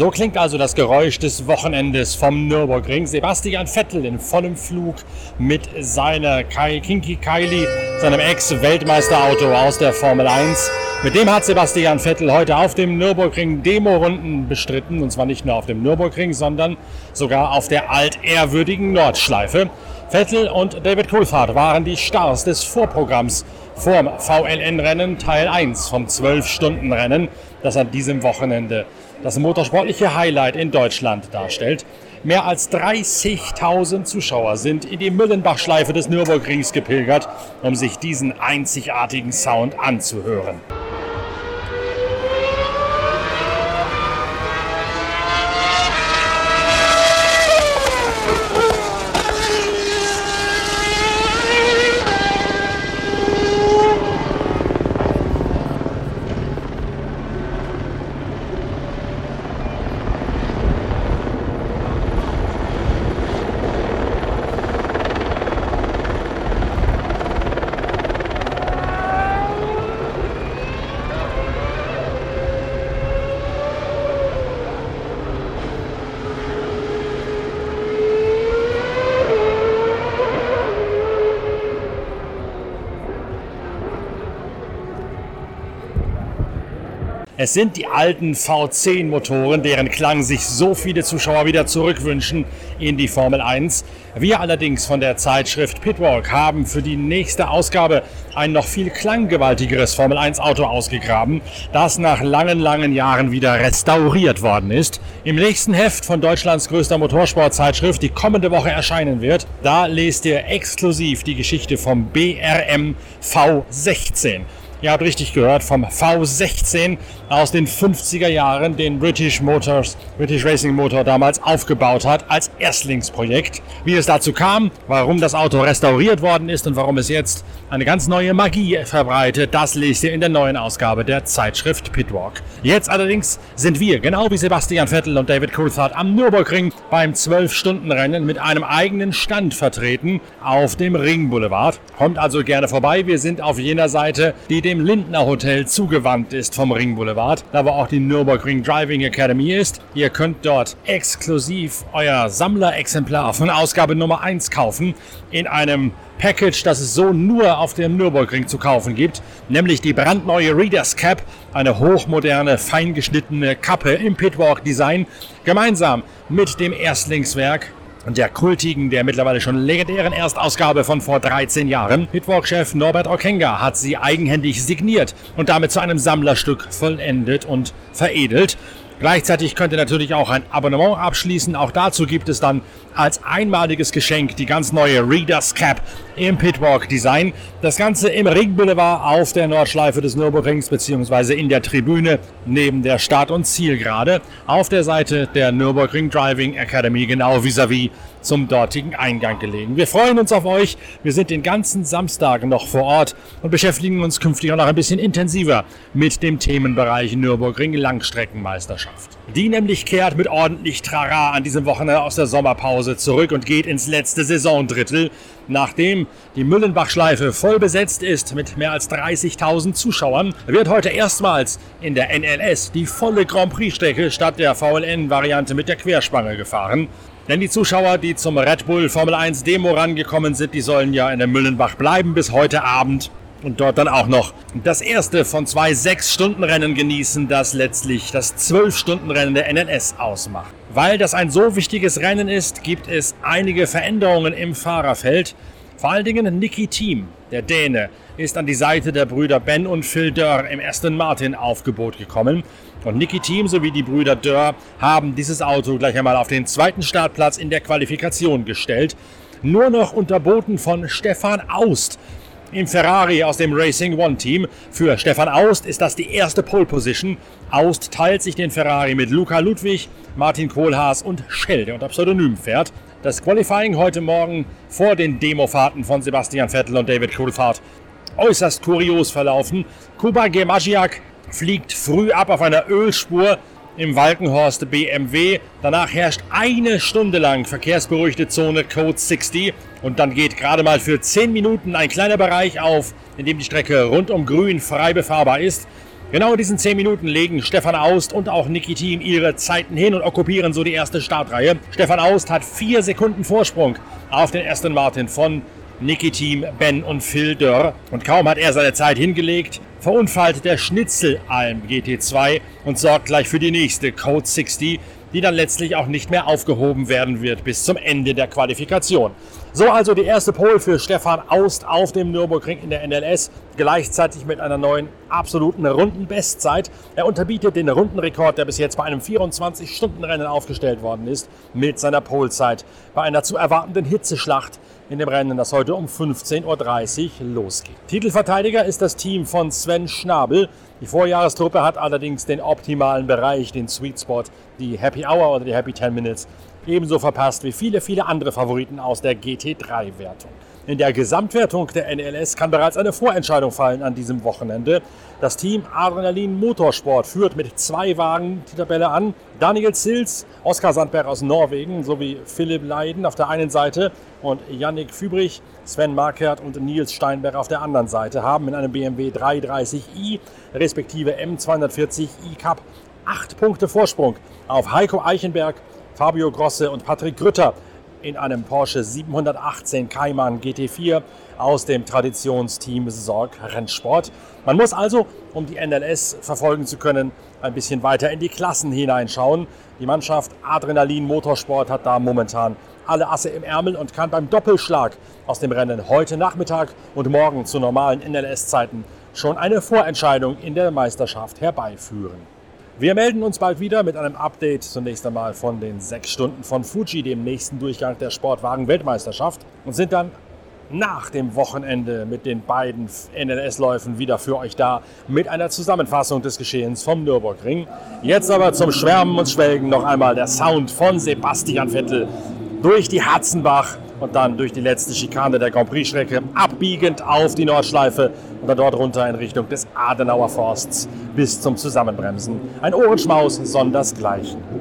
So klingt also das Geräusch des Wochenendes vom Nürburgring. Sebastian Vettel in vollem Flug mit seiner Kinky Kylie, seinem Ex-Weltmeisterauto aus der Formel 1. Mit dem hat Sebastian Vettel heute auf dem Nürburgring Demo-Runden bestritten. Und zwar nicht nur auf dem Nürburgring, sondern sogar auf der altehrwürdigen Nordschleife. Vettel und David Coulthard waren die Stars des Vorprogramms vorm VLN-Rennen Teil 1 vom 12-Stunden-Rennen, das an diesem Wochenende das motorsportliche Highlight in Deutschland darstellt. Mehr als 30.000 Zuschauer sind in die Müllenbach-Schleife des Nürburgrings gepilgert, um sich diesen einzigartigen Sound anzuhören. Es sind die alten V10-Motoren, deren Klang sich so viele Zuschauer wieder zurückwünschen in die Formel 1. Wir allerdings von der Zeitschrift Pitwalk haben für die nächste Ausgabe ein noch viel klanggewaltigeres Formel 1-Auto ausgegraben, das nach langen, langen Jahren wieder restauriert worden ist. Im nächsten Heft von Deutschlands größter Motorsportzeitschrift, die kommende Woche erscheinen wird, da lest ihr exklusiv die Geschichte vom BRM V16. Ihr habt richtig gehört, vom V16 aus den 50er Jahren, den British Motors, British Racing Motor damals aufgebaut hat als Erstlingsprojekt. Wie es dazu kam, warum das Auto restauriert worden ist und warum es jetzt eine ganz neue Magie verbreitet, das lest ihr in der neuen Ausgabe der Zeitschrift Pitwalk. Jetzt allerdings sind wir, genau wie Sebastian Vettel und David Coulthard, am Nürburgring beim 12-Stunden-Rennen mit einem eigenen Stand vertreten auf dem Ring Boulevard. Kommt also gerne vorbei. Wir sind auf jener Seite, die dem Lindner Hotel zugewandt ist vom Ring Boulevard, da wo auch die Nürburgring Driving Academy ist. Ihr könnt dort exklusiv euer Sammlerexemplar von Ausgabe Nummer 1 kaufen in einem Package, das es so nur auf dem Nürburgring zu kaufen gibt, nämlich die brandneue Reader's Cap, eine hochmoderne, feingeschnittene Kappe im Pitwalk Design, gemeinsam mit dem Erstlingswerk der kultigen, der mittlerweile schon legendären Erstausgabe von vor 13 Jahren. Pitwalk-Chef Norbert Okenga hat sie eigenhändig signiert und damit zu einem Sammlerstück vollendet und veredelt. Gleichzeitig könnt ihr natürlich auch ein Abonnement abschließen. Auch dazu gibt es dann als einmaliges Geschenk die ganz neue Reader's Cap im Pitwalk Design. Das Ganze im Ring Boulevard auf der Nordschleife des Nürburgrings beziehungsweise in der Tribüne neben der Start- und Zielgerade auf der Seite der Nürburgring Driving Academy genau vis-à-vis -vis zum dortigen Eingang gelegen. Wir freuen uns auf euch. Wir sind den ganzen Samstag noch vor Ort und beschäftigen uns künftig auch noch ein bisschen intensiver mit dem Themenbereich Nürburgring Langstreckenmeisterschaft. Die nämlich kehrt mit ordentlich Trara an diesem Wochenende aus der Sommerpause zurück und geht ins letzte Saisondrittel. Nachdem die Müllenbach-Schleife voll besetzt ist mit mehr als 30.000 Zuschauern, wird heute erstmals in der NLS die volle Grand Prix-Strecke statt der VLN-Variante mit der Querspange gefahren. Denn die Zuschauer, die zum Red Bull Formel 1 Demo rangekommen sind, die sollen ja in der Müllenbach bleiben bis heute Abend und dort dann auch noch das erste von zwei Sechs-Stunden-Rennen genießen, das letztlich das Zwölf-Stunden-Rennen der NNS ausmacht. Weil das ein so wichtiges Rennen ist, gibt es einige Veränderungen im Fahrerfeld. Vor allen Dingen Nicky Thiem, der Däne, ist an die Seite der Brüder Ben und Phil Dörr im Aston Martin Aufgebot gekommen. Und Nicky Team sowie die Brüder Dörr haben dieses Auto gleich einmal auf den zweiten Startplatz in der Qualifikation gestellt. Nur noch unterboten von Stefan Aust im Ferrari aus dem Racing One Team. Für Stefan Aust ist das die erste Pole Position. Aust teilt sich den Ferrari mit Luca Ludwig, Martin Kohlhaas und Schell, der unter Pseudonym fährt. Das Qualifying heute Morgen vor den Demofahrten von Sebastian Vettel und David Coulthard äußerst kurios verlaufen. Kuba Gemagiak fliegt früh ab auf einer Ölspur im Walkenhorst BMW. Danach herrscht eine Stunde lang verkehrsberuhigte Zone Code 60 und dann geht gerade mal für 10 Minuten ein kleiner Bereich auf, in dem die Strecke rund um Grün frei befahrbar ist. Genau in diesen 10 Minuten legen Stefan Aust und auch Niki Team ihre Zeiten hin und okkupieren so die erste Startreihe. Stefan Aust hat 4 Sekunden Vorsprung auf den Aston Martin von Niki Team, Ben und Phil Dörr. Und kaum hat er seine Zeit hingelegt, verunfallt der Schnitzelalm GT2 und sorgt gleich für die nächste Code 60, die dann letztlich auch nicht mehr aufgehoben werden wird bis zum Ende der Qualifikation. So also die erste Pole für Stefan Aust auf dem Nürburgring in der NLS, gleichzeitig mit einer neuen absoluten Rundenbestzeit. Er unterbietet den Rundenrekord, der bis jetzt bei einem 24-Stunden-Rennen aufgestellt worden ist, mit seiner Polezeit bei einer zu erwartenden Hitzeschlacht in dem Rennen, das heute um 15.30 Uhr losgeht. Titelverteidiger ist das Team von Sven Schnabel. Die Vorjahrestruppe hat allerdings den optimalen Bereich, den Sweet Spot, die Happy Hour oder die Happy 10 Minutes, ebenso verpasst wie viele, viele andere Favoriten aus der GT3-Wertung. In der Gesamtwertung der NLS kann bereits eine Vorentscheidung fallen an diesem Wochenende. Das Team Adrenalin Motorsport führt mit zwei Wagen die Tabelle an. Daniel Zils, Oskar Sandberg aus Norwegen sowie Philipp Leiden auf der einen Seite und Yannick Fübrich, Sven Markert und Nils Steinberg auf der anderen Seite haben in einem BMW 330i respektive M240i Cup acht Punkte Vorsprung auf Heiko Eichenberg, Fabio Grosse und Patrick Grütter in einem Porsche 718 Cayman GT4 aus dem Traditionsteam Sorg Rennsport. Man muss also, um die NLS verfolgen zu können, ein bisschen weiter in die Klassen hineinschauen. Die Mannschaft Adrenalin Motorsport hat da momentan alle Asse im Ärmel und kann beim Doppelschlag aus dem Rennen heute Nachmittag und morgen zu normalen NLS-Zeiten schon eine Vorentscheidung in der Meisterschaft herbeiführen. Wir melden uns bald wieder mit einem Update. Zunächst einmal von den sechs Stunden von Fuji, dem nächsten Durchgang der Sportwagen-Weltmeisterschaft. Und sind dann nach dem Wochenende mit den beiden NLS-Läufen wieder für euch da mit einer Zusammenfassung des Geschehens vom Nürburgring. Jetzt aber zum Schwärmen und Schwelgen noch einmal der Sound von Sebastian Vettel durch die Hatzenbach und dann durch die letzte Schikane der Grand Prix-Strecke abbiegend auf die Nordschleife und dann dort runter in Richtung des Adenauer Forsts bis zum Zusammenbremsen. Ein Ohrenschmaus sondersgleichen.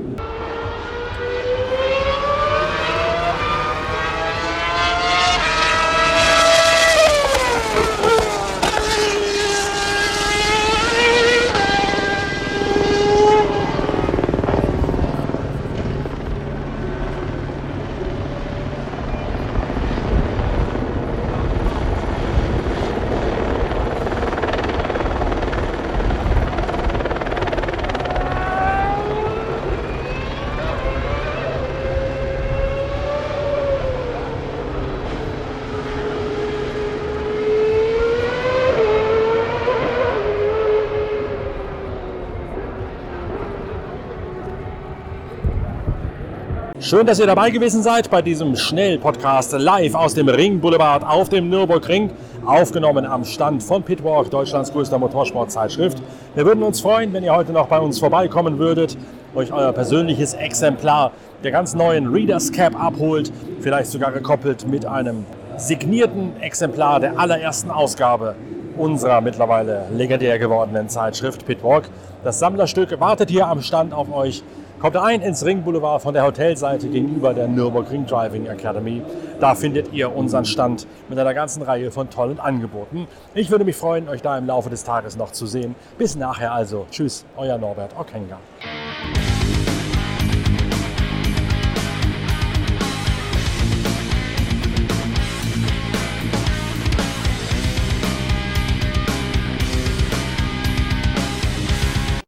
Schön, dass ihr dabei gewesen seid bei diesem Schnell-Podcast live aus dem Ring Boulevard auf dem Nürburgring, aufgenommen am Stand von Pitwalk, Deutschlands größter Motorsportzeitschrift. Wir würden uns freuen, wenn ihr heute noch bei uns vorbeikommen würdet, euch euer persönliches Exemplar der ganz neuen Readers Cap abholt, vielleicht sogar gekoppelt mit einem signierten Exemplar der allerersten Ausgabe unserer mittlerweile legendär gewordenen Zeitschrift Pitwalk. Das Sammlerstück wartet hier am Stand auf euch. Kommt ein ins Ring Boulevard von der Hotelseite gegenüber der Nürburgring Driving Academy. Da findet ihr unseren Stand mit einer ganzen Reihe von tollen Angeboten. Ich würde mich freuen, euch da im Laufe des Tages noch zu sehen. Bis nachher also. Tschüss, euer Norbert Okenga.